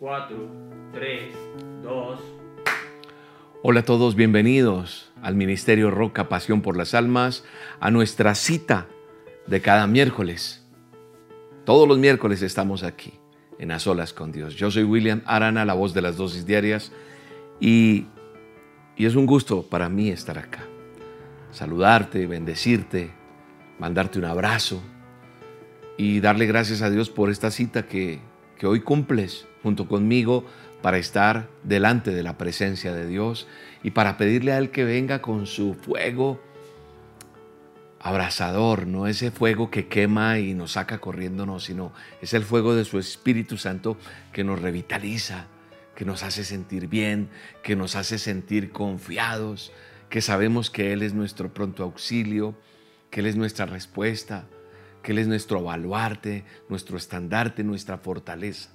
4, 3, 2. Hola a todos, bienvenidos al Ministerio Roca Pasión por las Almas, a nuestra cita de cada miércoles. Todos los miércoles estamos aquí, en A Solas con Dios. Yo soy William Arana, la voz de las dosis diarias, y, y es un gusto para mí estar acá. Saludarte, bendecirte, mandarte un abrazo y darle gracias a Dios por esta cita que, que hoy cumples junto conmigo para estar delante de la presencia de Dios y para pedirle a Él que venga con su fuego abrazador, no ese fuego que quema y nos saca corriendo, no, sino es el fuego de su Espíritu Santo que nos revitaliza, que nos hace sentir bien, que nos hace sentir confiados, que sabemos que Él es nuestro pronto auxilio, que Él es nuestra respuesta, que Él es nuestro baluarte, nuestro estandarte, nuestra fortaleza.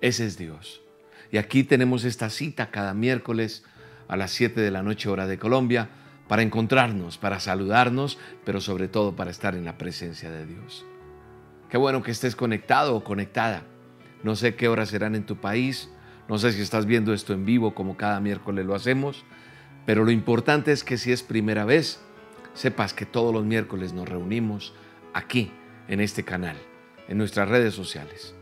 Ese es Dios. Y aquí tenemos esta cita cada miércoles a las 7 de la noche hora de Colombia para encontrarnos, para saludarnos, pero sobre todo para estar en la presencia de Dios. Qué bueno que estés conectado o conectada. No sé qué horas serán en tu país, no sé si estás viendo esto en vivo como cada miércoles lo hacemos, pero lo importante es que si es primera vez, sepas que todos los miércoles nos reunimos aquí, en este canal, en nuestras redes sociales.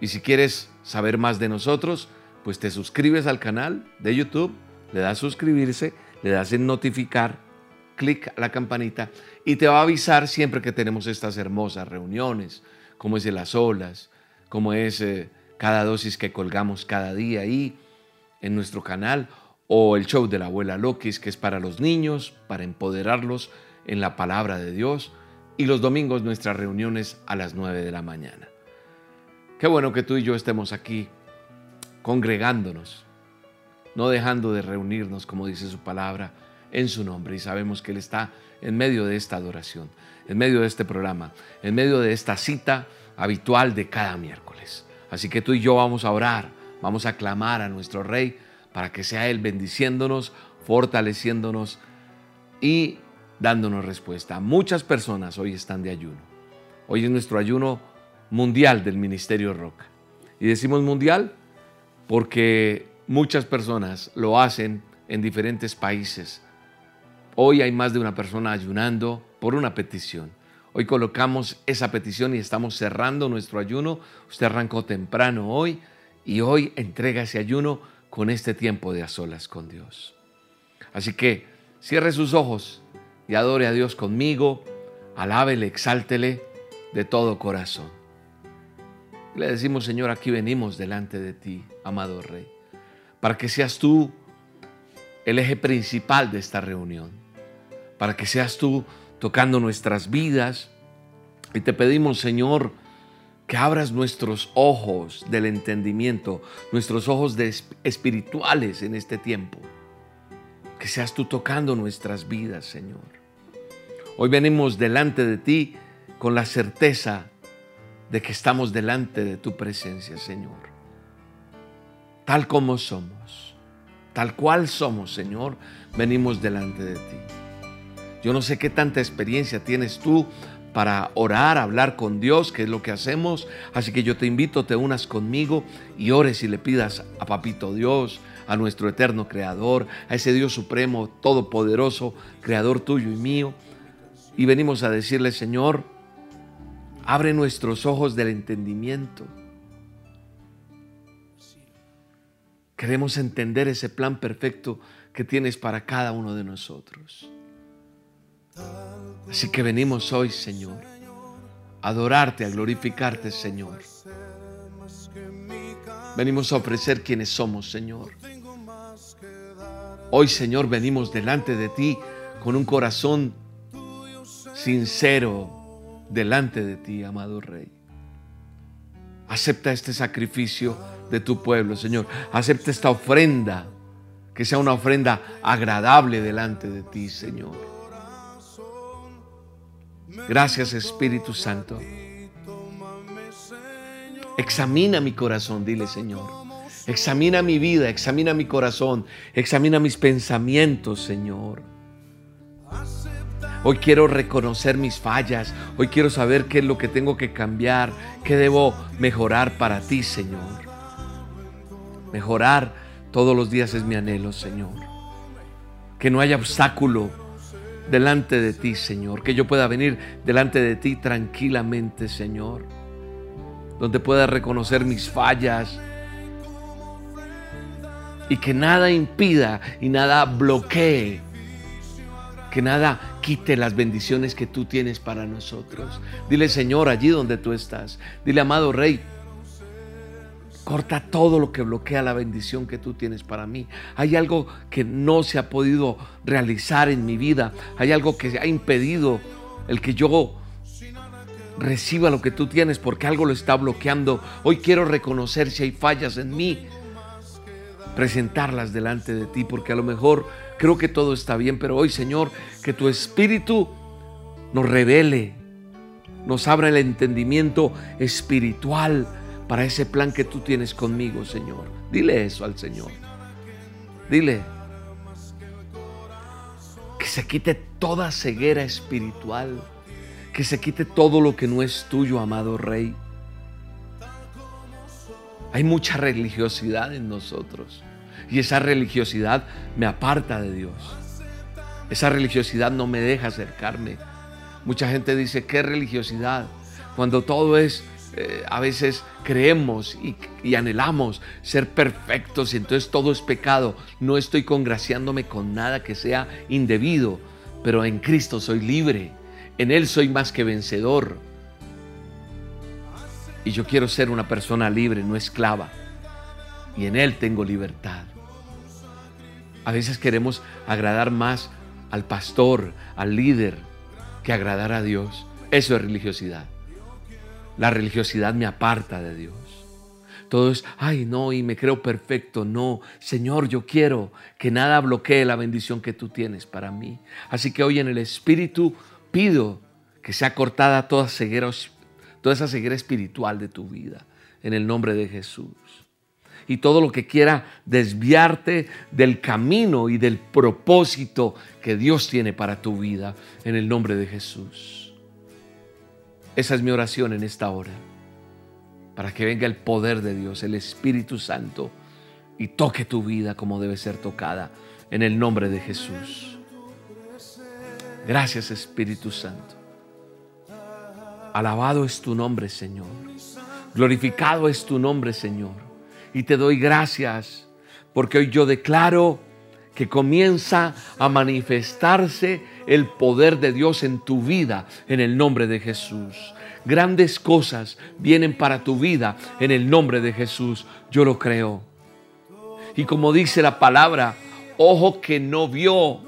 Y si quieres saber más de nosotros, pues te suscribes al canal de YouTube, le das suscribirse, le das en notificar, clic a la campanita y te va a avisar siempre que tenemos estas hermosas reuniones, como es de las olas, como es eh, cada dosis que colgamos cada día ahí en nuestro canal, o el show de la abuela Lokis, que es para los niños, para empoderarlos en la palabra de Dios, y los domingos nuestras reuniones a las 9 de la mañana. Qué bueno que tú y yo estemos aquí congregándonos, no dejando de reunirnos, como dice su palabra, en su nombre. Y sabemos que Él está en medio de esta adoración, en medio de este programa, en medio de esta cita habitual de cada miércoles. Así que tú y yo vamos a orar, vamos a clamar a nuestro Rey para que sea Él bendiciéndonos, fortaleciéndonos y dándonos respuesta. Muchas personas hoy están de ayuno. Hoy es nuestro ayuno mundial del Ministerio Roca. Y decimos mundial porque muchas personas lo hacen en diferentes países. Hoy hay más de una persona ayunando por una petición. Hoy colocamos esa petición y estamos cerrando nuestro ayuno. Usted arrancó temprano hoy y hoy entrega ese ayuno con este tiempo de a solas con Dios. Así que cierre sus ojos y adore a Dios conmigo, alábele, exáltele de todo corazón. Le decimos, Señor, aquí venimos delante de ti, amado Rey, para que seas tú el eje principal de esta reunión, para que seas tú tocando nuestras vidas. Y te pedimos, Señor, que abras nuestros ojos del entendimiento, nuestros ojos de espirituales en este tiempo. Que seas tú tocando nuestras vidas, Señor. Hoy venimos delante de ti con la certeza de que estamos delante de tu presencia, Señor. Tal como somos, tal cual somos, Señor, venimos delante de ti. Yo no sé qué tanta experiencia tienes tú para orar, hablar con Dios, que es lo que hacemos. Así que yo te invito, te unas conmigo y ores y le pidas a Papito Dios, a nuestro eterno Creador, a ese Dios supremo, todopoderoso, Creador tuyo y mío. Y venimos a decirle, Señor, Abre nuestros ojos del entendimiento. Queremos entender ese plan perfecto que tienes para cada uno de nosotros. Así que venimos hoy, Señor, a adorarte, a glorificarte, Señor. Venimos a ofrecer quienes somos, Señor. Hoy, Señor, venimos delante de ti con un corazón sincero, delante de ti, amado Rey. Acepta este sacrificio de tu pueblo, Señor. Acepta esta ofrenda, que sea una ofrenda agradable delante de ti, Señor. Gracias, Espíritu Santo. Examina mi corazón, dile, Señor. Examina mi vida, examina mi corazón, examina mis pensamientos, Señor. Hoy quiero reconocer mis fallas. Hoy quiero saber qué es lo que tengo que cambiar, qué debo mejorar para ti, Señor. Mejorar todos los días es mi anhelo, Señor. Que no haya obstáculo delante de ti, Señor. Que yo pueda venir delante de ti tranquilamente, Señor. Donde pueda reconocer mis fallas. Y que nada impida y nada bloquee. Que nada quite las bendiciones que tú tienes para nosotros. Dile, Señor, allí donde tú estás. Dile, amado Rey, Corta todo lo que bloquea la bendición que tú tienes para mí. Hay algo que no se ha podido realizar en mi vida. Hay algo que ha impedido el que yo reciba lo que tú tienes porque algo lo está bloqueando. Hoy quiero reconocer si hay fallas en mí. Presentarlas delante de ti porque a lo mejor creo que todo está bien, pero hoy Señor, que tu espíritu nos revele, nos abra el entendimiento espiritual para ese plan que tú tienes conmigo, Señor. Dile eso al Señor. Dile que se quite toda ceguera espiritual, que se quite todo lo que no es tuyo, amado Rey. Hay mucha religiosidad en nosotros y esa religiosidad me aparta de Dios. Esa religiosidad no me deja acercarme. Mucha gente dice, ¿qué religiosidad? Cuando todo es eh, a veces creemos y, anhelamos ser perfectos y entonces todo es pecado. No estoy congraciándome con nada que sea indebido, pero en Cristo soy libre. En Él soy más que vencedor. Y yo quiero ser una persona libre, no esclava. Y en Él tengo libertad. A veces queremos agradar más al pastor, al líder, que agradar a Dios. Eso es religiosidad. La religiosidad me aparta de Dios. Todo es, ay, no, y me creo perfecto. No, Señor, yo quiero que nada bloquee la bendición que tú tienes para mí. Así que hoy en el Espíritu pido que sea cortada toda ceguera, toda esa ceguera espiritual de tu vida, en el nombre de Jesús. Y todo lo que quiera desviarte del camino y del propósito que Dios tiene para tu vida, en el nombre de Jesús. Esa es mi oración en esta hora. Para que venga el poder de Dios, el Espíritu Santo, y toque tu vida como debe ser tocada en el nombre de Jesús. Gracias Espíritu Santo. Alabado es tu nombre, Señor. Glorificado es tu nombre, Señor. Y te doy gracias porque hoy yo declaro que comienza a manifestarse el poder de Dios en tu vida en el nombre de Jesús. Grandes cosas vienen para tu vida en el nombre de Jesús. Yo lo creo. Y como dice la palabra, ojo que no vio,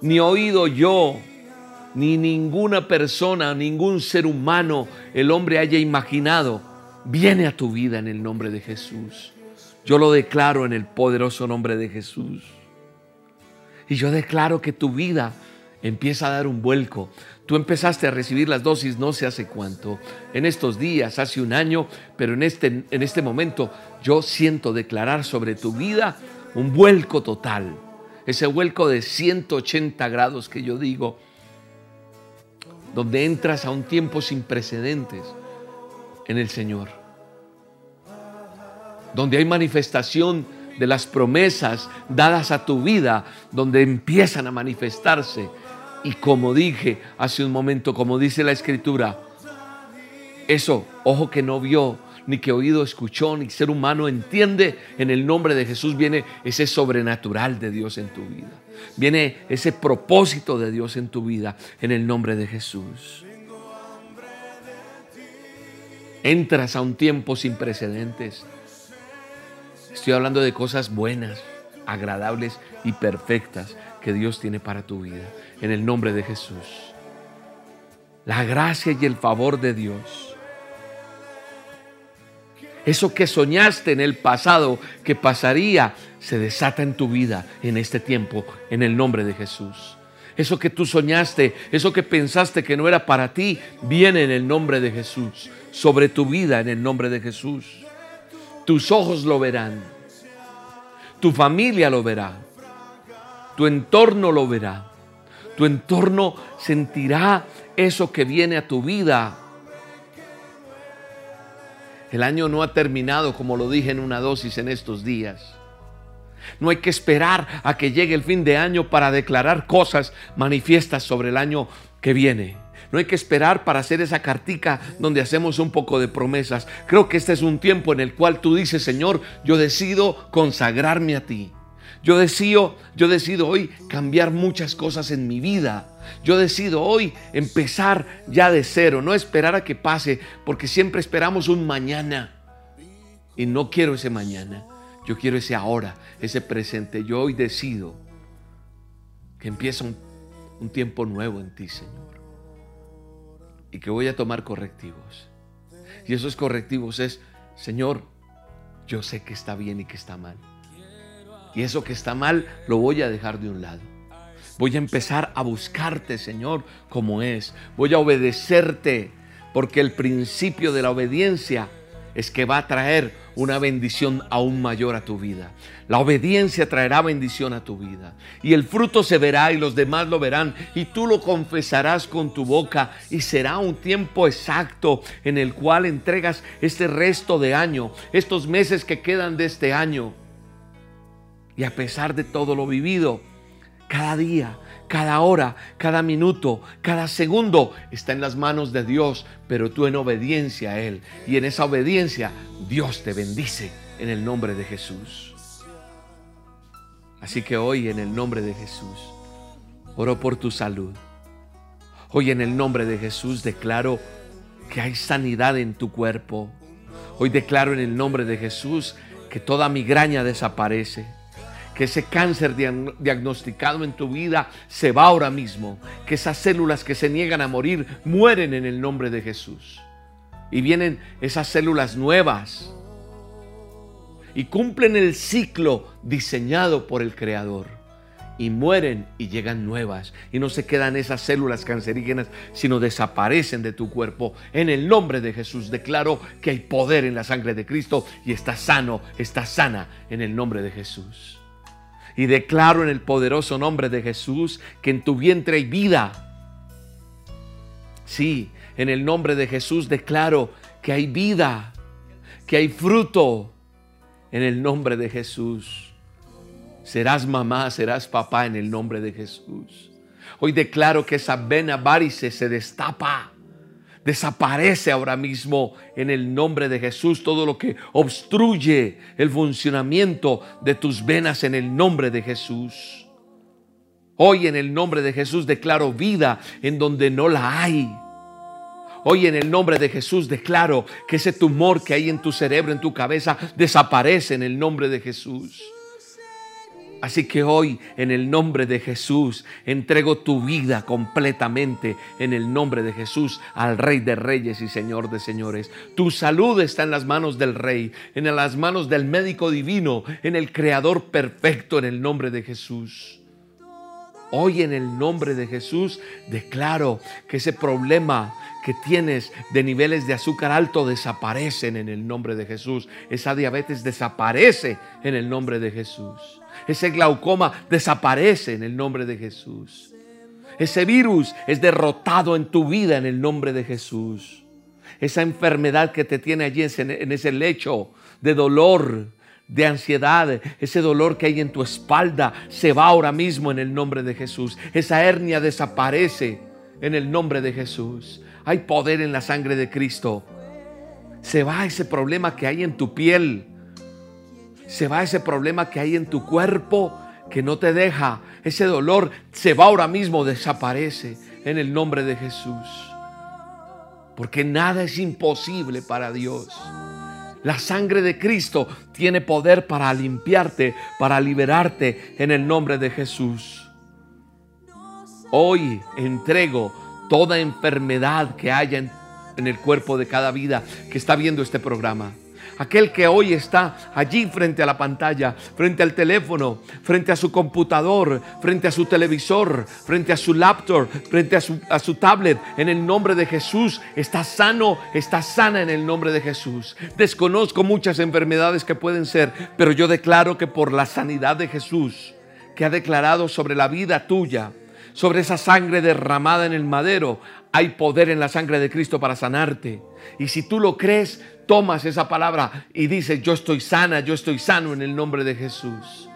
ni oído yo, ni ninguna persona, ningún ser humano, el hombre haya imaginado, viene a tu vida en el nombre de Jesús. Yo lo declaro en el poderoso nombre de Jesús. Y yo declaro que tu vida empieza a dar un vuelco. Tú empezaste a recibir las dosis no sé hace cuánto, en estos días, hace un año, pero en este, en este momento yo siento declarar sobre tu vida un vuelco total. Ese vuelco de 180 grados que yo digo, donde entras a un tiempo sin precedentes en el Señor. Donde hay manifestación de las promesas dadas a tu vida, donde empiezan a manifestarse y como dije hace un momento, como dice la escritura, eso, ojo que no vio, ni que oído escuchó, ni ser humano entiende, en el nombre de Jesús viene ese sobrenatural de Dios en tu vida. Viene ese propósito de Dios en tu vida, en el nombre de Jesús. Entras a un tiempo sin precedentes. Estoy hablando de cosas buenas, agradables y perfectas que Dios tiene para tu vida en el nombre de Jesús. La gracia y el favor de Dios. Eso que soñaste en el pasado que pasaría, se desata en tu vida en este tiempo, en el nombre de Jesús. Eso que tú soñaste, eso que pensaste que no era para ti, viene en el nombre de Jesús, sobre tu vida en el nombre de Jesús. Tus ojos lo verán, tu familia lo verá, tu entorno lo verá. Tu entorno sentirá eso que viene a tu vida. El año no ha terminado, como lo dije en una dosis en estos días. No hay que esperar a que llegue el fin de año para declarar cosas manifiestas sobre el año que viene. No hay que esperar para hacer esa cartica donde hacemos un poco de promesas. Creo que este es un tiempo en el cual tú dices, Señor, yo decido consagrarme a ti. Yo decido, yo decido hoy cambiar muchas cosas en mi vida. Yo decido hoy empezar ya de cero, no esperar a que pase, porque siempre esperamos un mañana. Y no quiero ese mañana. Yo quiero ese ahora, ese presente. Yo hoy decido que empieza un, un tiempo nuevo en ti, Señor. Y que voy a tomar correctivos. Y esos correctivos es, Señor, yo sé que está bien y que está mal. Y eso que está mal lo voy a dejar de un lado. Voy a empezar a buscarte, Señor, como es. Voy a obedecerte, porque el principio de la obediencia es que va a traer una bendición aún mayor a tu vida. La obediencia traerá bendición a tu vida. Y el fruto se verá y los demás lo verán. Y tú lo confesarás con tu boca. Y será un tiempo exacto en el cual entregas este resto de año, estos meses que quedan de este año. Y a pesar de todo lo vivido, cada día, cada hora, cada minuto, cada segundo está en las manos de Dios, pero tú en obediencia a Él. Y en esa obediencia Dios te bendice en el nombre de Jesús. Así que hoy en el nombre de Jesús, oro por tu salud. Hoy en el nombre de Jesús declaro que hay sanidad en tu cuerpo. Hoy declaro en el nombre de Jesús que toda migraña desaparece que ese cáncer diagnosticado en tu vida se va ahora mismo, que esas células que se niegan a morir mueren en el nombre de Jesús. Y vienen esas células nuevas y cumplen el ciclo diseñado por el Creador. Y mueren y llegan nuevas. Y no se quedan esas células cancerígenas, sino desaparecen de tu cuerpo. En el nombre de Jesús declaro que hay poder en la sangre de Cristo y está sano, está sana en el nombre de Jesús. Y declaro en el poderoso nombre de Jesús que en tu vientre hay vida. Sí, en el nombre de Jesús declaro que hay vida, que hay fruto. En el nombre de Jesús. Serás mamá, serás papá en el nombre de Jesús. Hoy declaro que esa vena varice se destapa Desaparece ahora mismo en el nombre de Jesús todo lo que obstruye el funcionamiento de tus venas en el nombre de Jesús. Hoy en el nombre de Jesús declaro vida en donde no la hay. Hoy en el nombre de Jesús declaro que ese tumor que hay en tu cerebro, en tu cabeza, desaparece en el nombre de Jesús. Así que hoy, en el nombre de Jesús, entrego tu vida completamente en el nombre de Jesús al Rey de Reyes y Señor de Señores. Tu salud está en las manos del Rey, en las manos del médico divino, en el Creador perfecto, en el nombre de Jesús. Hoy en el nombre de Jesús declaro que ese problema que tienes de niveles de azúcar alto desaparecen en el nombre de Jesús. Esa diabetes desaparece en el nombre de Jesús. Ese glaucoma desaparece en el nombre de Jesús. Ese virus es derrotado en tu vida en el nombre de Jesús. Esa enfermedad que te tiene allí en ese lecho de dolor, de ansiedad, ese dolor que hay en tu espalda, se va ahora mismo en el nombre de Jesús. Esa hernia desaparece en el nombre de Jesús. Hay poder en la sangre de Cristo. Se va ese problema que hay en tu piel. Se va ese problema que hay en tu cuerpo que no te deja. Ese dolor se va ahora mismo, desaparece en el nombre de Jesús. Porque nada es imposible para Dios. La sangre de Cristo tiene poder para limpiarte, para liberarte en el nombre de Jesús. Hoy entrego toda enfermedad que haya en, el cuerpo de cada vida que está viendo este programa aquel que hoy está allí frente a la pantalla, frente al teléfono, frente a su computador, frente a su televisor, frente a su laptop, frente a su, a su tablet, en el nombre de Jesús, está sano, está sana en el nombre de Jesús. Desconozco muchas enfermedades que pueden ser, pero yo declaro que por la sanidad de Jesús, que ha declarado sobre la vida tuya, sobre esa sangre derramada en el madero, hay poder en la sangre de Cristo para sanarte. Y si tú lo crees, tomas esa palabra y dices, yo estoy sana, yo estoy sano en el nombre de Jesús.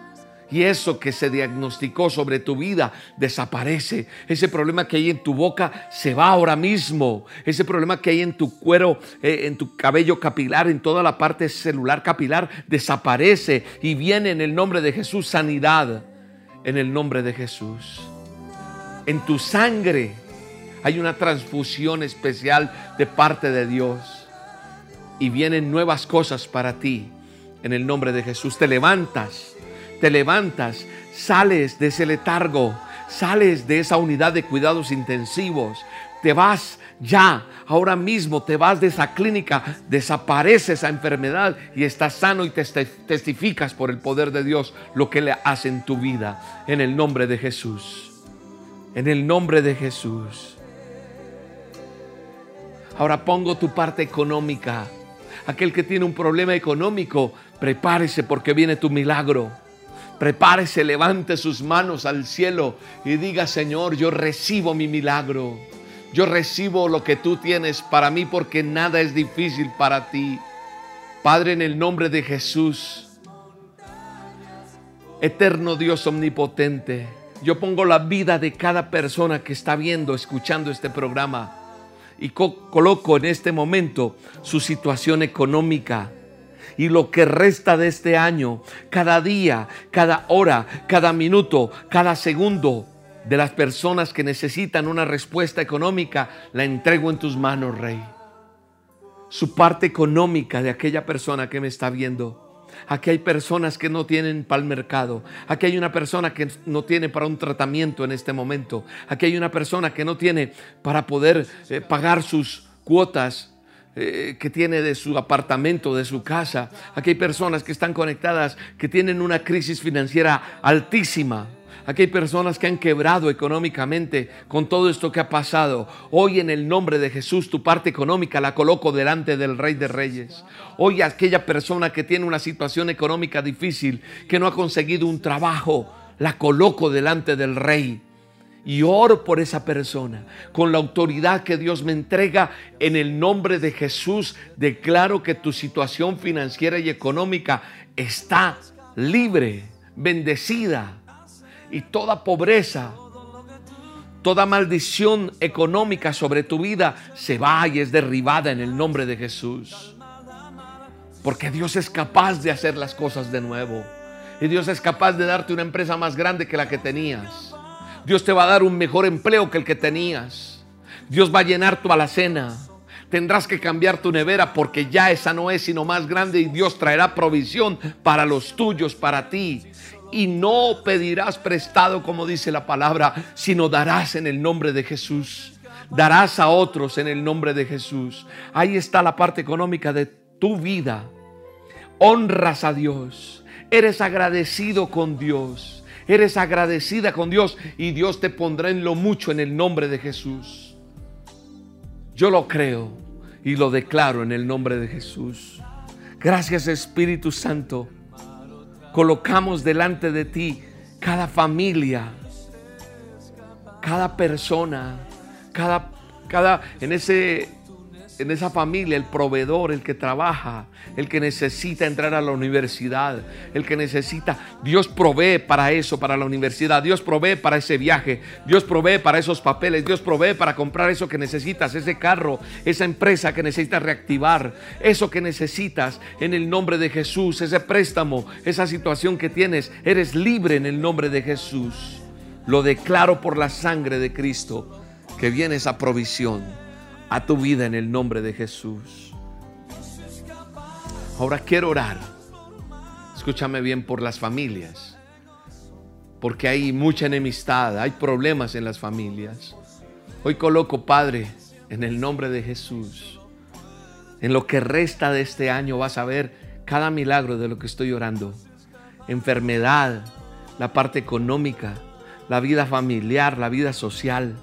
Y eso que se diagnosticó sobre tu vida desaparece. Ese problema que hay en tu boca se va ahora mismo. Ese problema que hay en tu cuero, eh, en tu cabello capilar, en toda la parte celular capilar, desaparece. Y viene en el nombre de Jesús sanidad. En el nombre de Jesús. En tu sangre hay una transfusión especial de parte de Dios. Y vienen nuevas cosas para ti. En el nombre de Jesús. Te levantas te levantas, sales de ese letargo, sales de esa unidad de cuidados intensivos, te vas ya, ahora mismo te vas de esa clínica, desaparece esa enfermedad y estás sano y te testificas por el poder de Dios lo que le hace en tu vida, en el nombre de Jesús. En el nombre de Jesús. Ahora pongo tu parte económica. Aquel que tiene un problema económico, prepárese porque viene tu milagro. Prepárese, levante sus manos al cielo y diga, Señor, yo recibo mi milagro. Yo recibo lo que tú tienes para mí porque nada es difícil para ti. Padre, en el nombre de Jesús, eterno Dios omnipotente, yo pongo la vida de cada persona que está viendo, escuchando este programa y coloco en este momento su situación económica y lo que resta de este año, cada día, cada hora, cada minuto, cada segundo de las personas que necesitan una respuesta económica, la entrego en tus manos, Rey. Su parte económica de aquella persona que me está viendo. Aquí hay personas que no tienen para el mercado. Aquí hay una persona que no tiene para un tratamiento en este momento. Aquí hay una persona que no tiene para poder eh, pagar sus cuotas eh, que tiene de su apartamento, de su casa. Aquí hay personas que están conectadas, que tienen una crisis financiera altísima. Aquí hay personas que han quebrado económicamente con todo esto que ha pasado. Hoy en el nombre de Jesús tu parte económica la coloco delante del Rey de Reyes. Hoy aquella persona que tiene una situación económica difícil, que no ha conseguido un trabajo, la coloco delante del Rey y oro por esa persona. Con la autoridad que Dios me entrega en el nombre de Jesús, declaro que tu situación financiera y económica está libre, bendecida. Y toda pobreza, toda maldición económica sobre tu vida se va y es derribada en el nombre de Jesús. Porque Dios es capaz de hacer las cosas de nuevo. Y Dios es capaz de darte una empresa más grande que la que tenías. Dios te va a dar un mejor empleo que el que tenías. Dios va a llenar tu alacena. Tendrás que cambiar tu nevera porque ya esa no es sino más grande y Dios traerá provisión para los tuyos, para ti. Y no pedirás prestado como dice la palabra, sino darás en el nombre de Jesús. Darás a otros en el nombre de Jesús. Ahí está la parte económica de tu vida. Honras a Dios. Eres agradecido con Dios eres agradecida con Dios y Dios te pondrá en lo mucho en el nombre de Jesús. Yo lo creo y lo declaro en el nombre de Jesús. Gracias Espíritu Santo. Colocamos delante de ti cada familia, cada persona, cada, cada en ese en esa familia, el proveedor, el que trabaja, el que necesita entrar a la universidad, el que necesita, Dios provee para eso, para la universidad, Dios provee para ese viaje, Dios provee para esos papeles, Dios provee para comprar eso que necesitas, ese carro, esa empresa que necesitas reactivar, eso que necesitas en el nombre de Jesús, ese préstamo, esa situación que tienes, eres libre en el nombre de Jesús. Lo declaro por la sangre de Cristo, que viene esa provisión a tu vida en el nombre de Jesús. Ahora quiero orar. Escúchame bien por las familias. Porque hay mucha enemistad, hay problemas en las familias. Hoy coloco, Padre, en el nombre de Jesús. En lo que resta de este año vas a ver cada milagro de lo que estoy orando. Enfermedad, la parte económica, la vida familiar, la vida social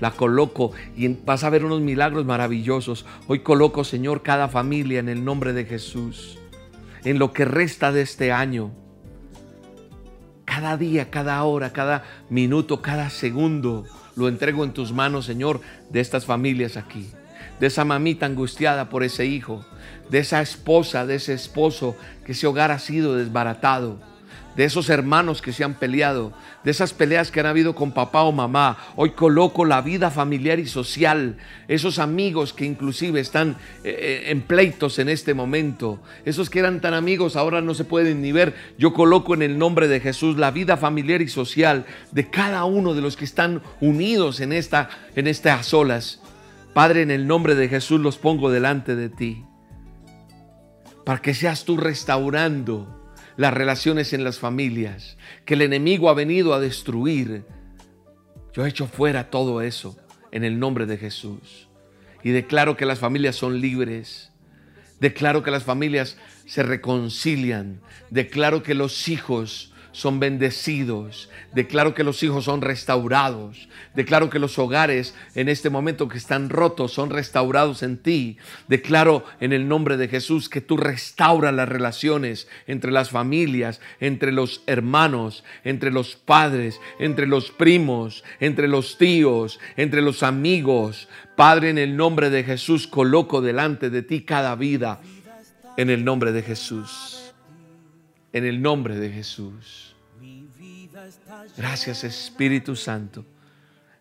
la coloco y vas a ver unos milagros maravillosos. Hoy coloco, Señor, cada familia en el nombre de Jesús. En lo que resta de este año. Cada día, cada hora, cada minuto, cada segundo. lo entrego en tus manos, Señor, de estas familias aquí. De esa mamita angustiada por ese hijo. De esa esposa, de ese esposo que ese hogar ha sido desbaratado de esos hermanos que se han peleado, de esas peleas que han habido con papá o mamá. Hoy coloco la vida familiar y social, esos amigos que inclusive están eh, eh, en pleitos en este momento, esos que eran tan amigos ahora no se pueden ni ver. Yo coloco en el nombre de Jesús la vida familiar y social de cada uno de los que están unidos en, esta, en estas olas. Padre, en el nombre de Jesús los pongo delante de ti, para que seas tú restaurando las relaciones en las familias, que el enemigo ha venido a destruir. Yo he hecho fuera todo eso en el nombre de Jesús. Y declaro que las familias son libres. Declaro que las familias se reconcilian. Declaro que los hijos son bendecidos. Declaro que los hijos son restaurados. Declaro que los hogares en este momento que están rotos son restaurados en ti. Declaro en el nombre de Jesús que tú restauras las relaciones entre las familias, entre los hermanos, entre los padres, entre los primos, entre los tíos, entre los amigos. Padre, en el nombre de Jesús coloco delante de ti cada vida. En el nombre de Jesús. En el nombre de Jesús. Gracias Espíritu Santo.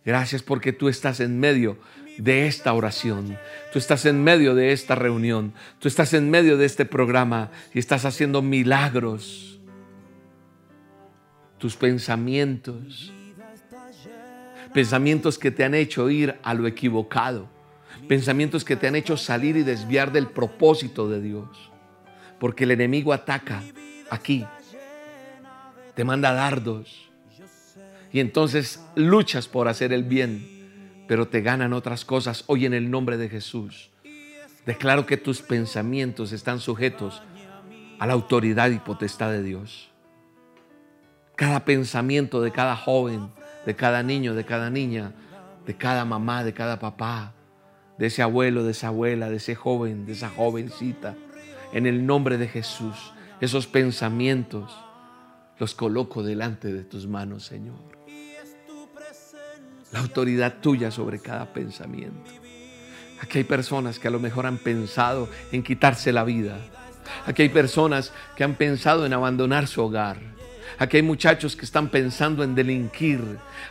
Gracias porque tú estás en medio de esta oración. Tú estás en medio de esta reunión. Tú estás en medio de este programa y estás haciendo milagros. Tus pensamientos. Pensamientos que te han hecho ir a lo equivocado. Pensamientos que te han hecho salir y desviar del propósito de Dios. Porque el enemigo ataca aquí. Te manda dardos y entonces luchas por hacer el bien, pero te ganan otras cosas. Hoy en el nombre de Jesús, declaro que tus pensamientos están sujetos a la autoridad y potestad de Dios. Cada pensamiento de cada joven, de cada niño, de cada niña, de cada mamá, de cada papá, de ese abuelo, de esa abuela, de ese joven, de esa jovencita, en el nombre de Jesús, esos pensamientos los coloco delante de tus manos, Señor la autoridad tuya sobre cada pensamiento. Aquí hay personas que a lo mejor han pensado en quitarse la vida. Aquí hay personas que han pensado en abandonar su hogar. Aquí hay muchachos que están pensando en delinquir.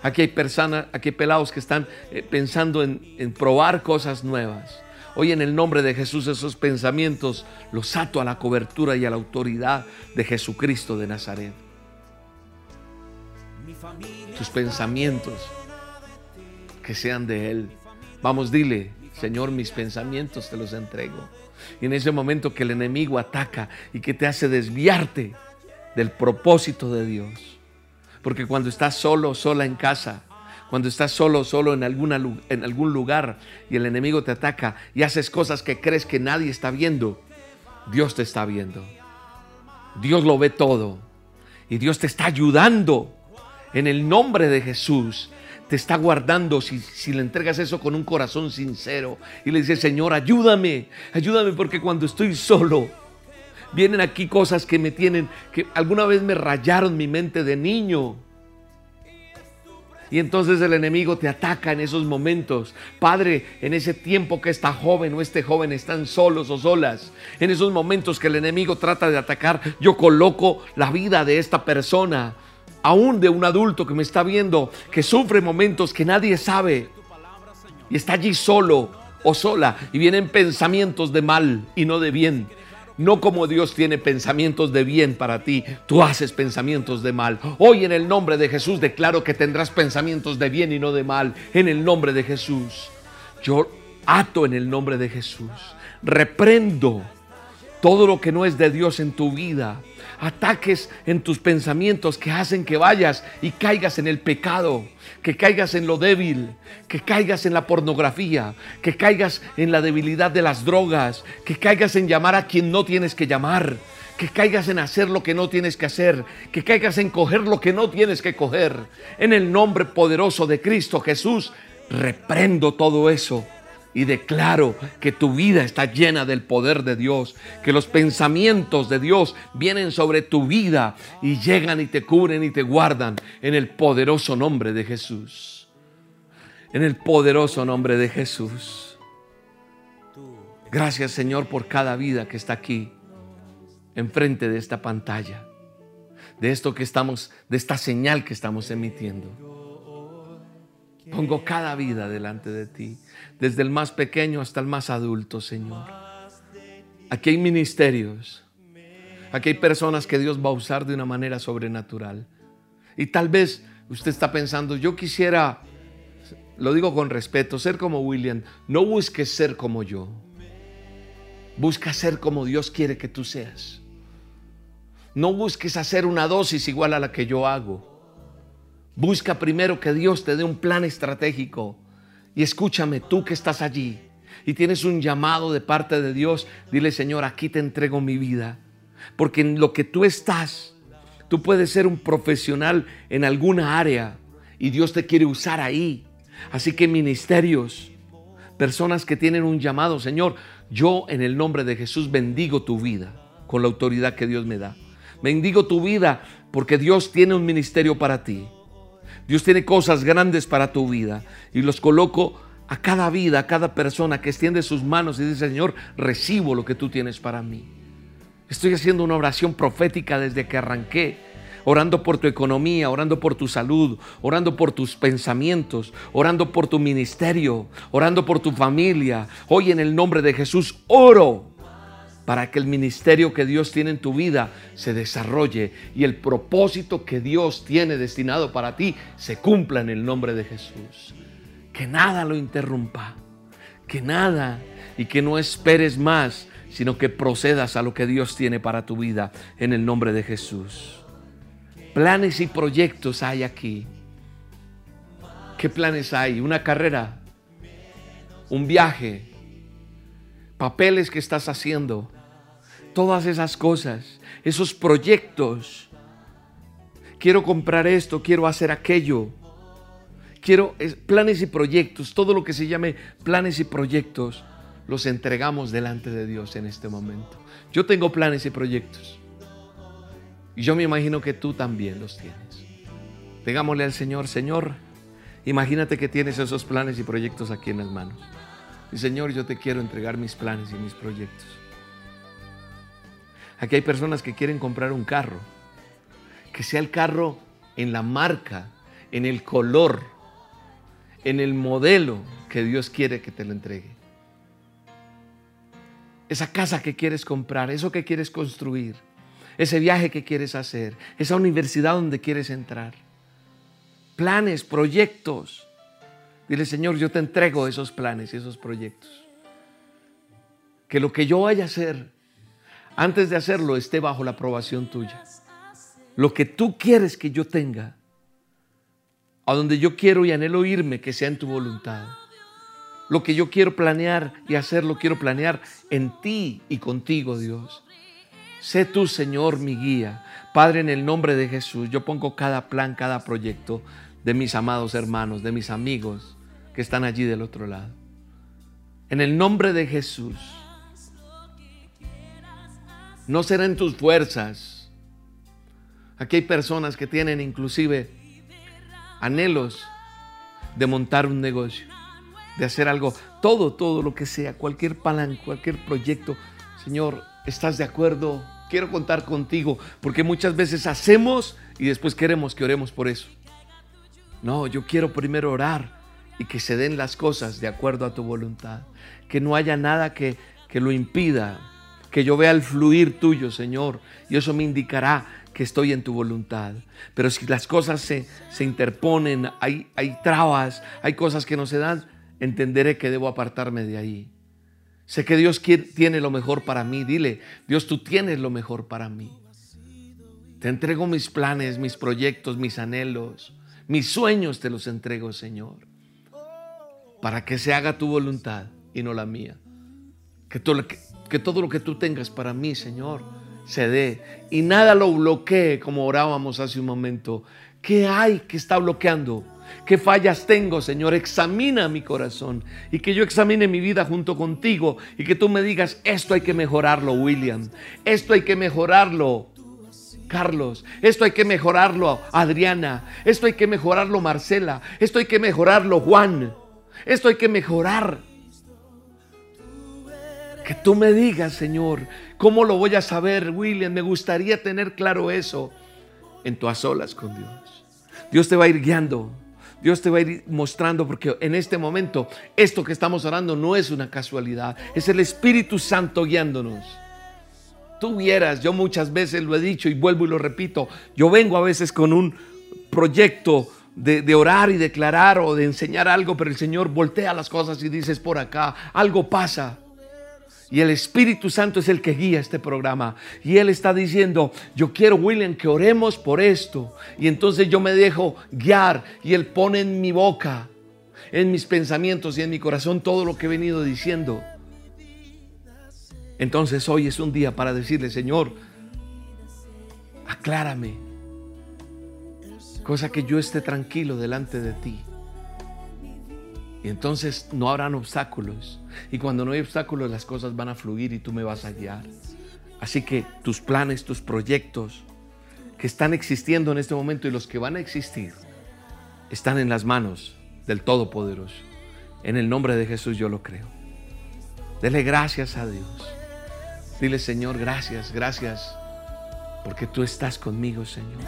Aquí hay personas, aquí hay pelados que están eh, pensando en, en probar cosas nuevas. Hoy en el nombre de Jesús esos pensamientos los ato a la cobertura y a la autoridad de Jesucristo de Nazaret. Tus pensamientos que sean de Él. Vamos, dile, Señor, mis pensamientos te los entrego. Y en ese momento que el enemigo ataca y que te hace desviarte del propósito de Dios. Porque cuando estás solo, sola en casa, cuando estás solo, solo en, alguna, algún lugar y el enemigo te ataca y haces cosas que crees que nadie está viendo, Dios te está viendo. Dios lo ve todo. Y Dios te está ayudando en el nombre de Jesús te está guardando si, si, le entregas eso con un corazón sincero y le dices, Señor, ayúdame, ayúdame porque cuando estoy solo, vienen aquí cosas que me tienen, que alguna vez me rayaron mi mente de niño. Y entonces el enemigo te ataca en esos momentos. Padre, en ese tiempo que esta joven o este joven están solos o solas, en esos momentos que el enemigo trata de atacar, yo coloco la vida de esta persona aún de un adulto que me está viendo, que sufre momentos que nadie sabe y está allí solo o sola y vienen pensamientos de mal y no de bien. No como Dios tiene pensamientos de bien para ti, tú haces pensamientos de mal. Hoy en el nombre de Jesús declaro que tendrás pensamientos de bien y no de mal. En el nombre de Jesús. Yo ato en el nombre de Jesús. Reprendo todo lo que no es de Dios en tu vida ataques en tus pensamientos que hacen que vayas y caigas en el pecado, que caigas en lo débil, que caigas en la pornografía, que caigas en la debilidad de las drogas, que caigas en llamar a quien no tienes que llamar, que caigas en hacer lo que no tienes que hacer, que caigas en coger lo que no tienes que coger. En el nombre poderoso de Cristo Jesús, reprendo todo eso y declaro que tu vida está llena del poder de Dios, que los pensamientos de Dios vienen sobre tu vida y llegan y te cubren y te guardan en el poderoso nombre de Jesús. En el poderoso nombre de Jesús. Gracias Señor por cada vida que está aquí, enfrente de esta pantalla, de esto que estamos, de esta señal que estamos emitiendo. Pongo cada vida delante de ti, desde el más pequeño hasta el más adulto, Señor. Aquí hay ministerios, aquí hay personas que Dios va a usar de una manera sobrenatural. Y tal vez usted está pensando, yo quisiera, lo digo con respeto, ser como William. No busques ser como yo. Busca ser como Dios quiere que tú seas. No busques hacer una dosis igual a la que yo hago. Busca primero que Dios te dé un plan estratégico. Y escúchame, tú que estás allí y tienes un llamado de parte de Dios, dile Señor, aquí te entrego mi vida. Porque en lo que tú estás, tú puedes ser un profesional en alguna área y Dios te quiere usar ahí. Así que ministerios, personas que tienen un llamado, Señor, yo en el nombre de Jesús bendigo tu vida con la autoridad que Dios me da. Bendigo tu vida porque Dios tiene un ministerio para ti. Dios tiene cosas grandes para tu vida y los coloco a cada vida, a cada persona que extiende sus manos y dice, Señor, recibo lo que tú tienes para mí. Estoy haciendo una oración profética desde que arranqué, orando por tu economía, orando por tu salud, orando por tus pensamientos, orando por tu ministerio, orando por tu familia. Hoy en el nombre de Jesús oro para que el ministerio que Dios tiene en tu vida se desarrolle y el propósito que Dios tiene destinado para ti se cumpla en el nombre de Jesús. Que nada lo interrumpa, que nada y que no esperes más, sino que procedas a lo que Dios tiene para tu vida en el nombre de Jesús. Planes y proyectos hay aquí. ¿Qué planes hay? Una carrera, un viaje, papeles que estás haciendo, todas esas cosas, esos proyectos. Quiero comprar esto, quiero hacer aquello. Quiero planes y proyectos, todo lo que se llame planes y proyectos, los entregamos delante de Dios en este momento. Yo tengo planes y proyectos. Y yo me imagino que tú también los tienes. Digámosle al Señor, Señor, imagínate que tienes esos planes y proyectos aquí en las manos. Y Señor, yo te quiero entregar mis planes y mis proyectos. Aquí hay personas que quieren comprar un carro. Que sea el carro en la marca, en el color, en el modelo que Dios quiere que te lo entregue. Esa casa que quieres comprar, eso que quieres construir, ese viaje que quieres hacer, esa universidad donde quieres entrar. Planes, proyectos. Dile, Señor, yo te entrego esos planes y esos proyectos. Que lo que yo vaya a hacer antes de hacerlo esté bajo la aprobación tuya. Lo que tú quieres que yo tenga, a donde yo quiero y anhelo irme, que sea en tu voluntad. Lo que yo quiero planear y hacer, lo quiero planear en ti y contigo, Dios. Sé tú, Señor, mi guía. Padre, en el nombre de Jesús, yo pongo cada plan, cada proyecto de mis amados hermanos, de mis amigos que están allí del otro lado. En el nombre de Jesús no será en tus fuerzas. Aquí hay personas que tienen inclusive anhelos de montar un negocio, de hacer algo, todo, todo lo que sea, cualquier plan, cualquier proyecto. Señor, ¿estás de acuerdo? Quiero contar contigo, porque muchas veces hacemos y después queremos que oremos por eso. No, yo quiero primero orar y que se den las cosas de acuerdo a tu voluntad, que no haya nada que, que lo impida, que yo vea el fluir tuyo, Señor, y eso me indicará que estoy en tu voluntad. Pero si las cosas se, se interponen, hay, hay trabas, hay cosas que no se dan, entenderé que debo apartarme de ahí. Sé que Dios tiene lo mejor para mí. Dile, Dios, tú tienes lo mejor para mí. Te entrego mis planes, mis proyectos, mis anhelos, mis sueños te los entrego, Señor. Para que se haga tu voluntad y no la mía. Que, tú, que todo lo que tú tengas para mí, Señor, se dé. Y nada lo bloquee como orábamos hace un momento. ¿Qué hay que está bloqueando? ¿Qué fallas tengo, Señor? Examina mi corazón y que yo examine mi vida junto contigo y que tú me digas, esto hay que mejorarlo, William. Esto hay que mejorarlo, Carlos. Esto hay que mejorarlo, Adriana. Esto hay que mejorarlo, Marcela. Esto hay que mejorarlo, Juan. Esto hay que mejorar. Que tú me digas, Señor, ¿cómo lo voy a saber, William? Me gustaría tener claro eso en tu a solas con Dios. Dios te va a ir guiando. Dios te va a ir mostrando porque en este momento esto que estamos orando no es una casualidad, es el Espíritu Santo guiándonos. Tú vieras, yo muchas veces lo he dicho y vuelvo y lo repito, yo vengo a veces con un proyecto de, orar y declarar o de enseñar algo, pero el Señor voltea las cosas y dice, es por acá, algo pasa. Y el Espíritu Santo es el que guía este programa. Y Él está diciendo, yo quiero, William, que oremos por esto. Y entonces yo me dejo guiar y Él pone en mi boca, en mis pensamientos y en mi corazón todo lo que he venido diciendo. Entonces hoy es un día para decirle, Señor, aclárame. Cosa que yo esté tranquilo delante de ti. Y entonces no habrán obstáculos. Y cuando no hay obstáculos, las cosas van a fluir y tú me vas a guiar. Así que tus planes, tus proyectos que están existiendo en este momento y los que van a existir, están en las manos del Todopoderoso. En el nombre de Jesús yo lo creo. Dele gracias a Dios. Dile, Señor, gracias, gracias, porque tú estás conmigo, Señor.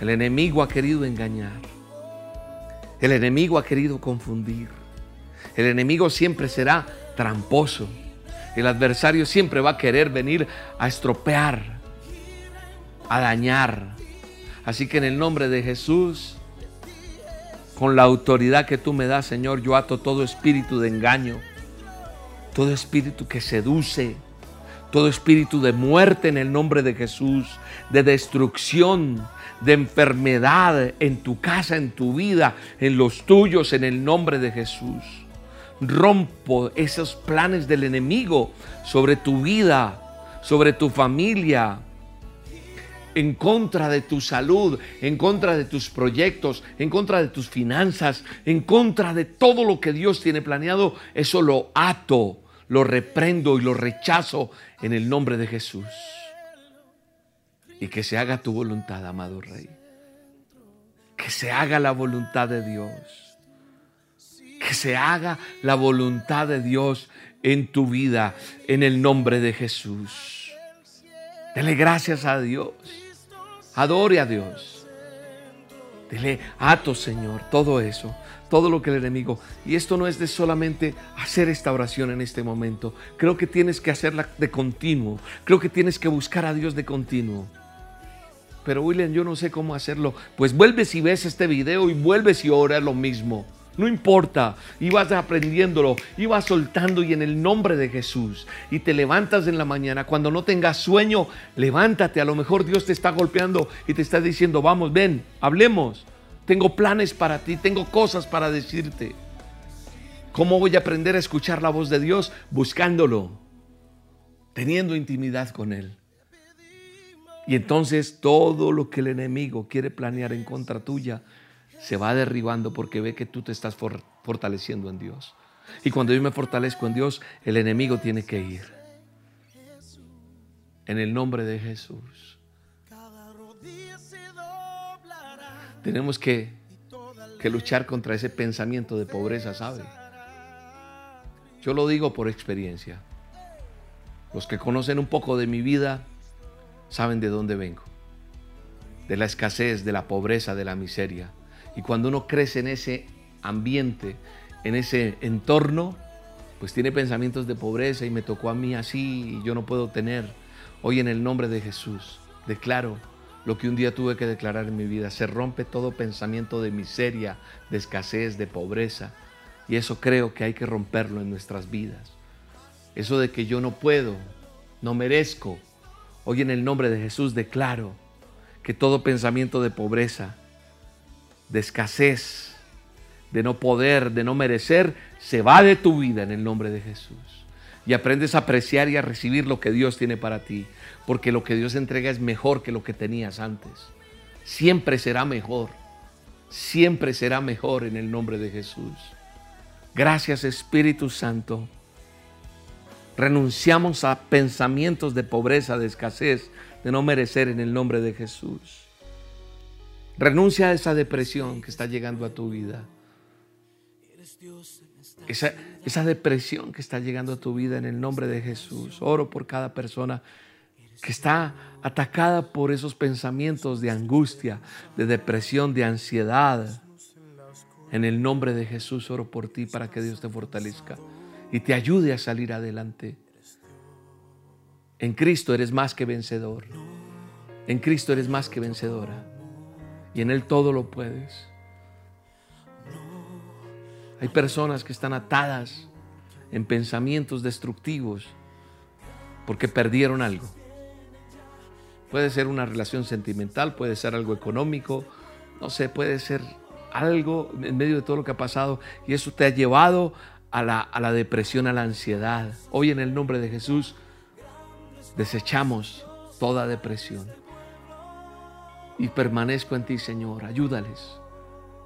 El enemigo ha querido engañar. El enemigo ha querido confundir. El enemigo siempre será tramposo. El adversario siempre va a querer venir a estropear, a dañar. Así que en el nombre de Jesús, con la autoridad que tú me das, Señor, yo ato todo espíritu de engaño, todo espíritu que seduce, todo espíritu de muerte en el nombre de Jesús, de destrucción, de enfermedad en tu casa, en tu vida, en los tuyos, en el nombre de Jesús. Rompo esos planes del enemigo sobre tu vida, sobre tu familia, en contra de tu salud, en contra de tus proyectos, en contra de tus finanzas, en contra de todo lo que Dios tiene planeado, eso lo ato, lo reprendo y lo rechazo en el nombre de Jesús y que se haga tu voluntad, amado Rey. Que se haga la voluntad de Dios. Que se haga la voluntad de Dios en tu vida, en el nombre de Jesús. Dele gracias a Dios. Adore a Dios. Dele ato, Señor, todo eso, todo lo que el enemigo. Y esto no es de solamente hacer esta oración en este momento. Creo que tienes que hacerla de continuo. Creo que tienes que buscar a Dios de continuo. Pero William, yo no sé cómo hacerlo. Pues vuelves y ves este video y vuelves y oras lo mismo. No importa, y vas aprendiéndolo, y vas soltando y en el nombre de Jesús. Y te levantas en la mañana. Cuando no tengas sueño, levántate. A lo mejor Dios te está golpeando y te está diciendo, vamos, ven, hablemos. Tengo planes para ti, tengo cosas para decirte. ¿Cómo voy a aprender a escuchar la voz de Dios? Buscándolo, teniendo intimidad con Él. Y entonces todo lo que el enemigo quiere planear en contra tuya se va derribando porque ve que tú te estás fortaleciendo en Dios. Y cuando yo me fortalezco en Dios, el enemigo tiene que ir. En el nombre de Jesús. Tenemos que, luchar contra ese pensamiento de pobreza, ¿sabe? Yo lo digo por experiencia. Los que conocen un poco de mi vida saben de dónde vengo. De la escasez, de la pobreza, de la miseria. Y cuando uno crece en ese ambiente, en ese entorno, pues tiene pensamientos de pobreza y me tocó a mí así y yo no puedo tener. Hoy en el nombre de Jesús declaro lo que un día tuve que declarar en mi vida. Se rompe todo pensamiento de miseria, de escasez, de pobreza. Y eso creo que hay que romperlo en nuestras vidas. Eso de que yo no puedo, no merezco, Hoy en el nombre de Jesús declaro que todo pensamiento de pobreza, de escasez, de no poder, de no merecer, se va de tu vida en el nombre de Jesús. Y aprendes a apreciar y a recibir lo que Dios tiene para ti, porque lo que Dios entrega es mejor que lo que tenías antes. Siempre será mejor, siempre será mejor en el nombre de Jesús. Gracias Espíritu Santo Renunciamos a pensamientos de pobreza, de escasez, de no merecer en el nombre de Jesús. Renuncia a esa depresión que está llegando a tu vida. Esa, esa, depresión que está llegando a tu vida en el nombre de Jesús. Oro por cada persona que está atacada por esos pensamientos de angustia, de depresión, de ansiedad. En el nombre de Jesús oro por ti para que Dios te fortalezca y te ayude a salir adelante. En Cristo eres más que vencedor. En Cristo eres más que vencedora. Y en Él todo lo puedes. Hay personas que están atadas en pensamientos destructivos porque perdieron algo. Puede ser una relación sentimental, puede ser algo económico, no sé, puede ser algo en medio de todo lo que ha pasado y eso te ha llevado a la, a la depresión, a la ansiedad. Hoy en el nombre de Jesús desechamos toda depresión y permanezco en ti, Señor. Ayúdales.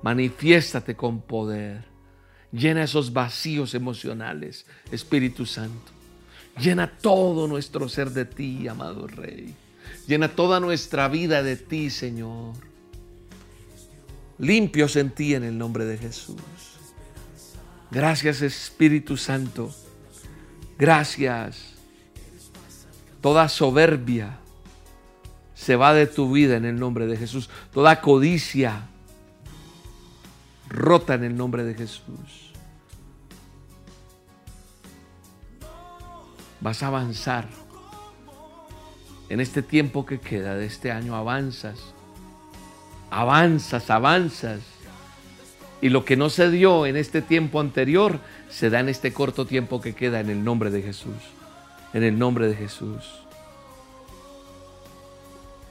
Manifiéstate con poder. Llena esos vacíos emocionales, Espíritu Santo. Llena todo nuestro ser de ti, amado Rey. Llena toda nuestra vida de ti, Señor. Limpios en ti en el nombre de Jesús. Gracias, Espíritu Santo. Gracias. Toda soberbia se va de tu vida en el nombre de Jesús. Toda codicia rota en el nombre de Jesús. Vas a avanzar. En este tiempo que queda de este año avanzas. Avanzas, avanzas. Y lo que no se dio en este tiempo anterior, se da en este corto tiempo que queda en el nombre de Jesús. En el nombre de Jesús.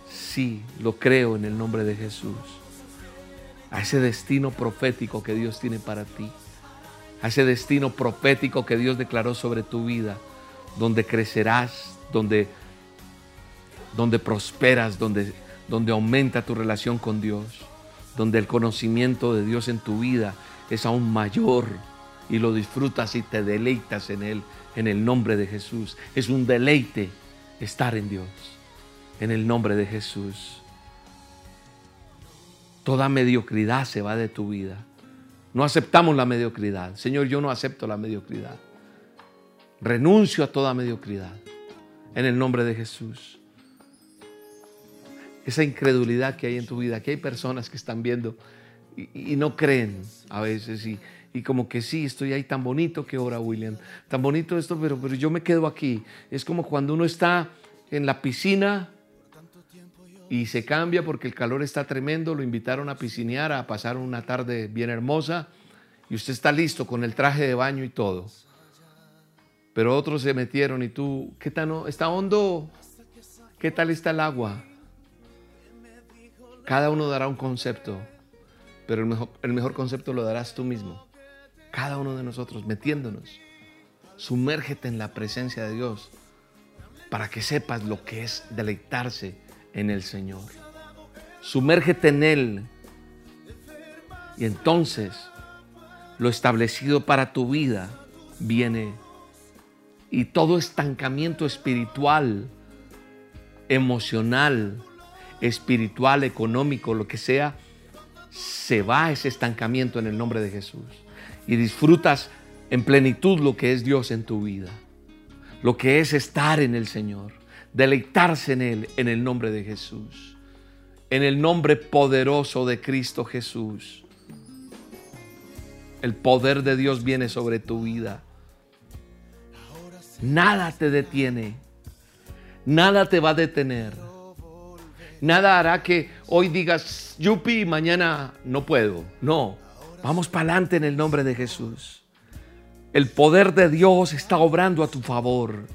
Sí, lo creo en el nombre de Jesús. A ese destino profético que Dios tiene para ti. A ese destino profético que Dios declaró sobre tu vida. Donde crecerás, donde, donde prosperas, donde, donde aumenta tu relación con Dios. Donde el conocimiento de Dios en tu vida es aún mayor y lo disfrutas y te deleitas en Él, en el nombre de Jesús. Es un deleite estar en Dios en el nombre de Jesús. Toda mediocridad se va de tu vida. No aceptamos la mediocridad. Señor, yo no acepto la mediocridad. Renuncio a toda mediocridad en el nombre de Jesús. Esa incredulidad que hay en tu vida, que hay personas que están viendo y, no creen a veces y, y, como que sí, estoy ahí tan bonito que ora William, tan bonito esto, pero, pero yo me quedo aquí. Es como cuando uno está en la piscina y se cambia porque el calor está tremendo, lo invitaron a piscinear, a pasar una tarde bien hermosa y usted está listo con el traje de baño y todo. Pero otros se metieron y tú, ¿qué tal? ¿Está hondo? ¿Qué tal está el agua? Cada uno dará un concepto, pero el mejor, el mejor concepto lo darás tú mismo. Cada uno de nosotros, metiéndonos. Sumérgete en la presencia de Dios para que sepas lo que es deleitarse en el Señor. Sumérgete en Él. Y entonces lo establecido para tu vida viene. Y todo estancamiento espiritual, emocional, espiritual, económico, lo que sea, se va ese estancamiento en el nombre de Jesús. Y disfrutas en plenitud lo que es Dios en tu vida. Lo que es estar en el Señor deleitarse en Él en el nombre de Jesús. En el nombre poderoso de Cristo Jesús. El poder de Dios viene sobre tu vida. Nada te detiene. Nada te va a detener. Nada hará que hoy digas, yupi, mañana no puedo. No, vamos para adelante en el nombre de Jesús. El poder de Dios está obrando a tu favor.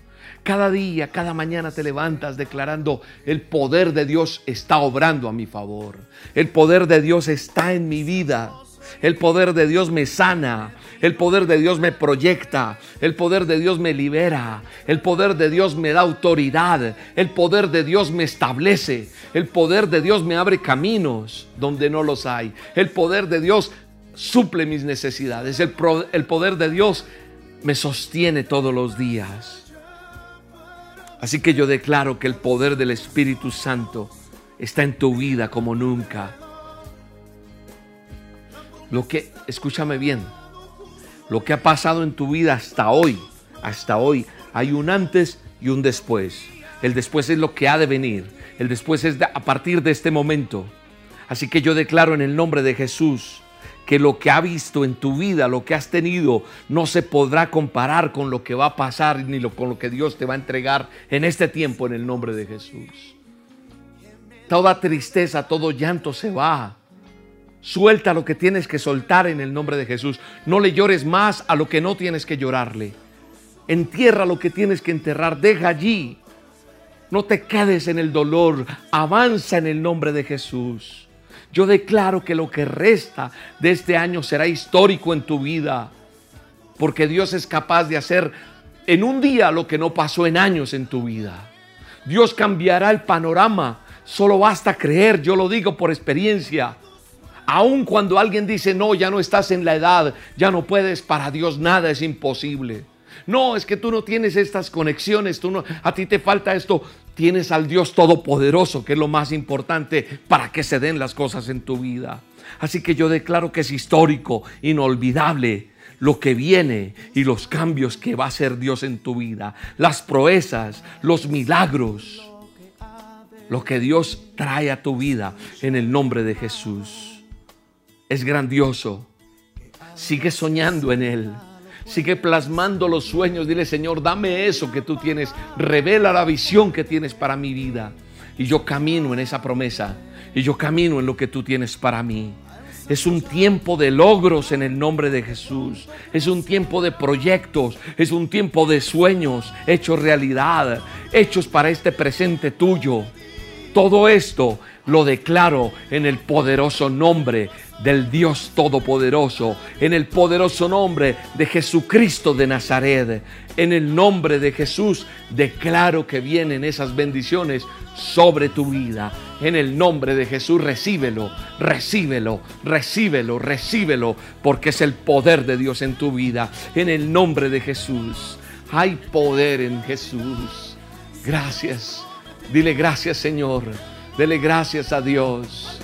Cada día, cada mañana te levantas declarando, el poder de Dios está obrando a mi favor. El poder de Dios está en mi vida. El poder de Dios me sana. El poder de Dios me proyecta. El poder de Dios me libera. El poder de Dios me da autoridad. El poder de Dios me establece. El poder de Dios me abre caminos donde no los hay. El poder de Dios suple mis necesidades. El, poder de Dios me sostiene todos los días. Así que yo declaro que el poder del Espíritu Santo está en tu vida como nunca. Lo que, escúchame bien, lo que ha pasado en tu vida hasta hoy, hasta hoy, hay un antes y un después. El después es lo que ha de venir. El después es a partir de este momento. Así que yo declaro en el nombre de Jesús que lo que ha visto en tu vida, lo que has tenido, no se podrá comparar con lo que va a pasar ni con lo que Dios te va a entregar en este tiempo en el nombre de Jesús. Toda tristeza, todo llanto se va. Suelta lo que tienes que soltar en el nombre de Jesús. No le llores más a lo que no tienes que llorarle. Entierra lo que tienes que enterrar. Deja allí. No te quedes en el dolor. Avanza en el nombre de Jesús. Yo declaro que lo que resta de este año será histórico en tu vida. Porque Dios es capaz de hacer en un día lo que no pasó en años en tu vida. Dios cambiará el panorama. Solo basta creer. Yo lo digo por experiencia. Aun cuando alguien dice, no, ya no estás en la edad, ya no puedes, para Dios nada es imposible. No, es que tú no tienes estas conexiones, tú no, a ti te falta esto. Tienes al Dios Todopoderoso, que es lo más importante para que se den las cosas en tu vida. Así que yo declaro que es histórico, inolvidable lo que viene y los cambios que va a hacer Dios en tu vida, las proezas, los milagros, lo que Dios trae a tu vida en el nombre de Jesús. Es grandioso. Sigue soñando en Él. Sigue plasmando los sueños. Dile, Señor, dame eso que tú tienes. Revela la visión que tienes para mi vida. Y yo camino en esa promesa. Y yo camino en lo que tú tienes para mí. Es un tiempo de logros en el nombre de Jesús. Es un tiempo de proyectos. Es un tiempo de sueños hechos realidad. Hechos para este presente tuyo. Todo esto lo declaro en el poderoso nombre del Dios Todopoderoso, en el poderoso nombre de Jesucristo de Nazaret. En el nombre de Jesús declaro que vienen esas bendiciones sobre tu vida. En el nombre de Jesús recíbelo, recíbelo, recíbelo, recíbelo, porque es el poder de Dios en tu vida. En el nombre de Jesús. Hay poder en Jesús. Gracias. Dile gracias Señor. Dele gracias a Dios.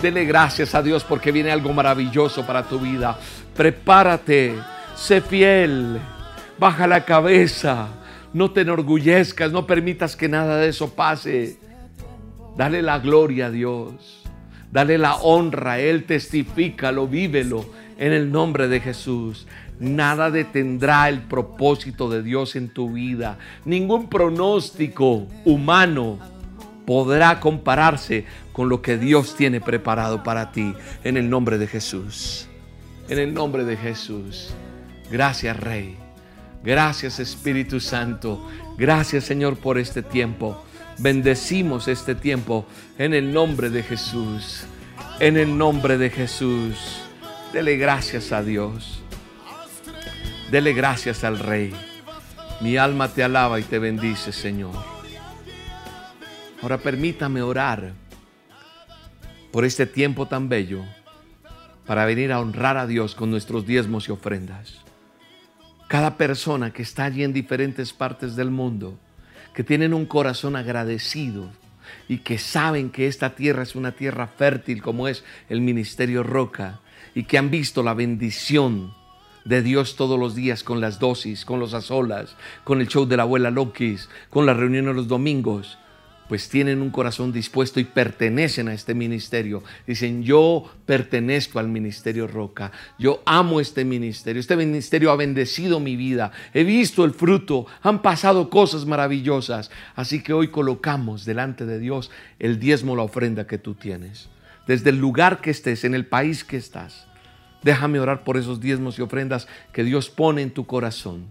Dele gracias a Dios porque viene algo maravilloso para tu vida. Prepárate, sé fiel, baja la cabeza, no te enorgullezcas, no permitas que nada de eso pase. Dale la gloria a Dios, dale la honra, Él testifícalo, vívelo en el nombre de Jesús. Nada detendrá el propósito de Dios en tu vida, ningún pronóstico humano podrá compararse con lo que Dios tiene preparado para ti en el nombre de Jesús. En el nombre de Jesús. Gracias Rey. Gracias Espíritu Santo. Gracias Señor por este tiempo. Bendecimos este tiempo en el nombre de Jesús. En el nombre de Jesús. Dele gracias a Dios. Dele gracias al Rey. Mi alma te alaba y te bendice, Señor. Ahora permítame orar por este tiempo tan bello para venir a honrar a Dios con nuestros diezmos y ofrendas. Cada persona que está allí en diferentes partes del mundo, que tienen un corazón agradecido y que saben que esta tierra es una tierra fértil como es el Ministerio Roca y que han visto la bendición de Dios todos los días con las dosis, con los azolas, con el show de la abuela Lokis, con la reunión de los domingos pues tienen un corazón dispuesto y pertenecen a este ministerio. Dicen, yo pertenezco al ministerio Roca, yo amo este ministerio, este ministerio ha bendecido mi vida, he visto el fruto, han pasado cosas maravillosas. Así que hoy colocamos delante de Dios el diezmo, la ofrenda que tú tienes. Desde el lugar que estés, en el país que estás, déjame orar por esos diezmos y ofrendas que Dios pone en tu corazón,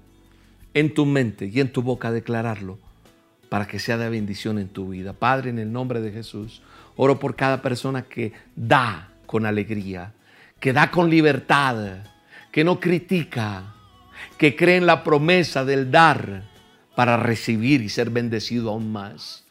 en tu mente y en tu boca declararlo para que sea de bendición en tu vida. Padre, en el nombre de Jesús, oro por cada persona que da con alegría, que da con libertad, que no critica, que cree en la promesa del dar para recibir y ser bendecido aún más.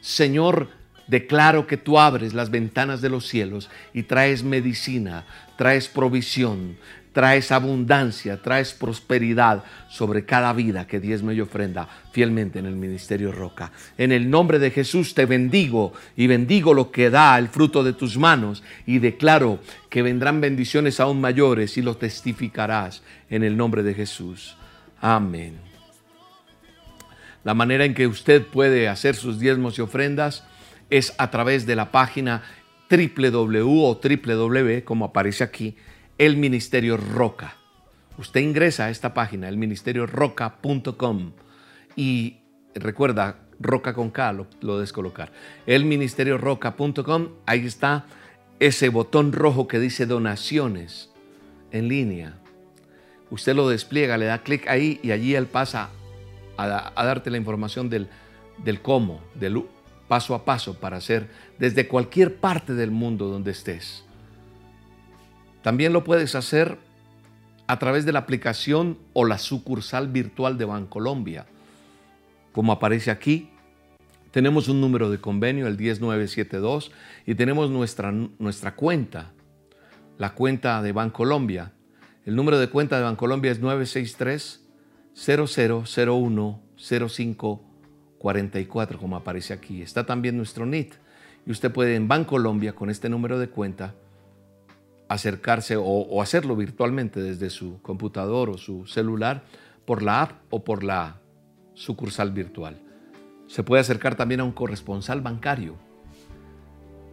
Señor, declaro que tú abres las ventanas de los cielos y traes medicina, traes provisión, traes abundancia, traes prosperidad sobre cada vida que diezme y ofrenda fielmente en el Ministerio Roca. En el nombre de Jesús te bendigo y bendigo lo que da el fruto de tus manos y declaro que vendrán bendiciones aún mayores y lo testificarás en el nombre de Jesús. Amén. La manera en que usted puede hacer sus diezmos y ofrendas es a través de la página www o www, como aparece aquí, el Ministerio Roca. Usted ingresa a esta página, el elministerioroca.com y recuerda, Roca con K, lo, lo descolocar. Elministerioroca.com, ahí está ese botón rojo que dice donaciones en línea. Usted lo despliega, le da clic ahí y allí él pasa a, darte la información del cómo, del paso a paso para hacer desde cualquier parte del mundo donde estés. También lo puedes hacer a través de la aplicación o la sucursal virtual de Bancolombia. Como aparece aquí, tenemos un número de convenio, el 10972, y tenemos nuestra, nuestra cuenta, la cuenta de Bancolombia. El número de cuenta de Bancolombia es 963 0001 0544, como aparece aquí. Está también nuestro NIT. Y usted puede en Bancolombia, con este número de cuenta, acercarse o, hacerlo virtualmente desde su computador o su celular por la app o por la sucursal virtual. Se puede acercar también a un corresponsal bancario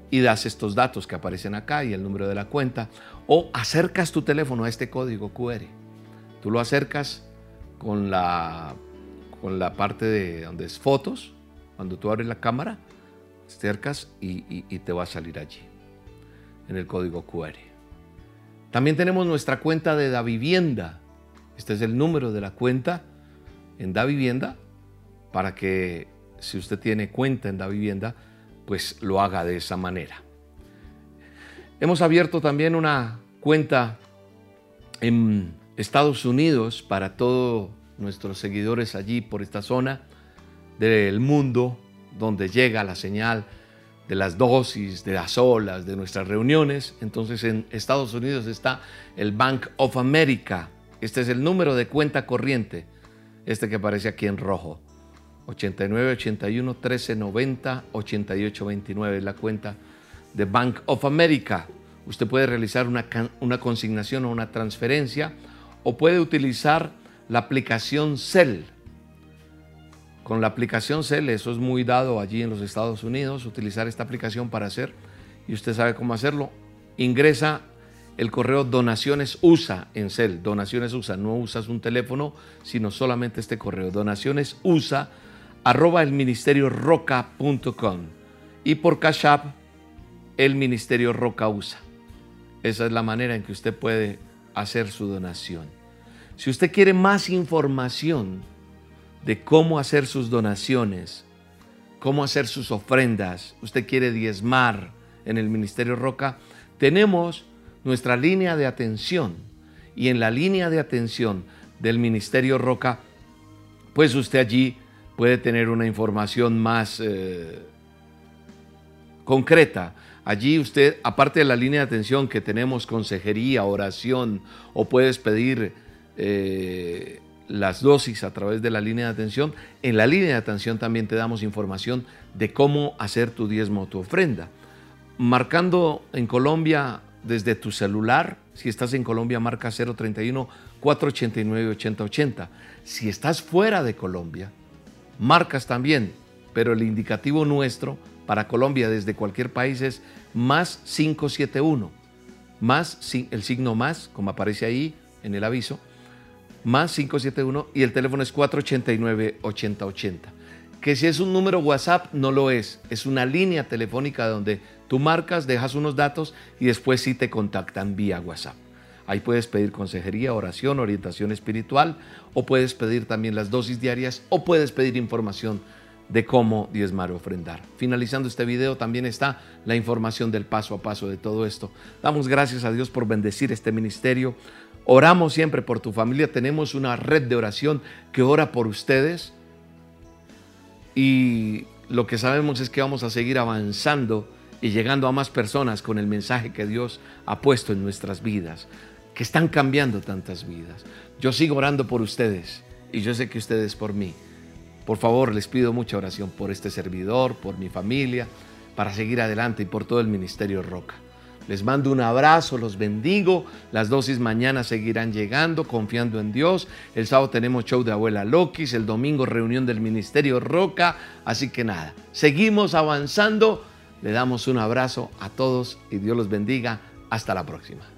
y das estos datos que aparecen acá y el número de la cuenta o acercas tu teléfono a este código QR. Tú lo acercas con la, con la parte de donde es fotos, cuando tú abres la cámara, acercas y, y te va a salir allí en el código QR. También tenemos nuestra cuenta de Da Vivienda. Este es el número de la cuenta en Da Vivienda para que si usted tiene cuenta en Da Vivienda, pues lo haga de esa manera. Hemos abierto también una cuenta en Estados Unidos para todos nuestros seguidores allí por esta zona del mundo donde llega la señal de las dosis, de las olas, de nuestras reuniones. Entonces en Estados Unidos está el Bank of America. Este es el número de cuenta corriente, este que aparece aquí en rojo. 89 81 13 90 88 29 es la cuenta de Bank of America. Usted puede realizar una, una consignación o una transferencia o puede utilizar la aplicación Cell con la aplicación CEL, eso es muy dado allí en los Estados Unidos, utilizar esta aplicación para hacer, y usted sabe cómo hacerlo, ingresa el correo donaciones USA en CEL, donaciones USA, no usas un teléfono, sino solamente este correo, donaciones USA, arroba el ministerio roca.com y por Cash App, el ministerio roca USA. Esa es la manera en que usted puede hacer su donación. Si usted quiere más información, de cómo hacer sus donaciones, cómo hacer sus ofrendas, usted quiere diezmar en el Ministerio Roca, tenemos nuestra línea de atención. Y en la línea de atención del Ministerio Roca, pues usted allí puede tener una información más eh, concreta. Allí usted, aparte de la línea de atención que tenemos consejería, oración, o puedes pedir eh, las dosis a través de la línea de atención. En la línea de atención también te damos información de cómo hacer tu diezmo o tu ofrenda. Marcando en Colombia desde tu celular, si estás en Colombia marca 031 489 8080. Si estás fuera de Colombia, marcas también, pero el indicativo nuestro para Colombia desde cualquier país es más 571, más el signo más, como aparece ahí en el aviso, más 571 y el teléfono es 489-8080. Que si es un número WhatsApp, no lo es. Es una línea telefónica donde tú marcas, dejas unos datos y después sí te contactan vía WhatsApp. Ahí puedes pedir consejería, oración, orientación espiritual o puedes pedir también las dosis diarias o puedes pedir información de cómo diezmar o ofrendar. Finalizando este video también está la información del paso a paso de todo esto. Damos gracias a Dios por bendecir este ministerio. Oramos siempre por tu familia. Tenemos una red de oración que ora por ustedes. Y lo que sabemos es que vamos a seguir avanzando y llegando a más personas con el mensaje que Dios ha puesto en nuestras vidas. que están cambiando tantas vidas. Yo sigo orando por ustedes y yo sé que ustedes por mí. Por favor, les pido mucha oración por este servidor, por mi familia, para seguir adelante y por todo el Ministerio Roca. Les mando un abrazo, los bendigo. Las dosis mañana seguirán llegando, confiando en Dios. El sábado tenemos show de Abuela Lokis, el domingo reunión del Ministerio Roca. Así que nada, seguimos avanzando. Le damos un abrazo a todos y Dios los bendiga. Hasta la próxima.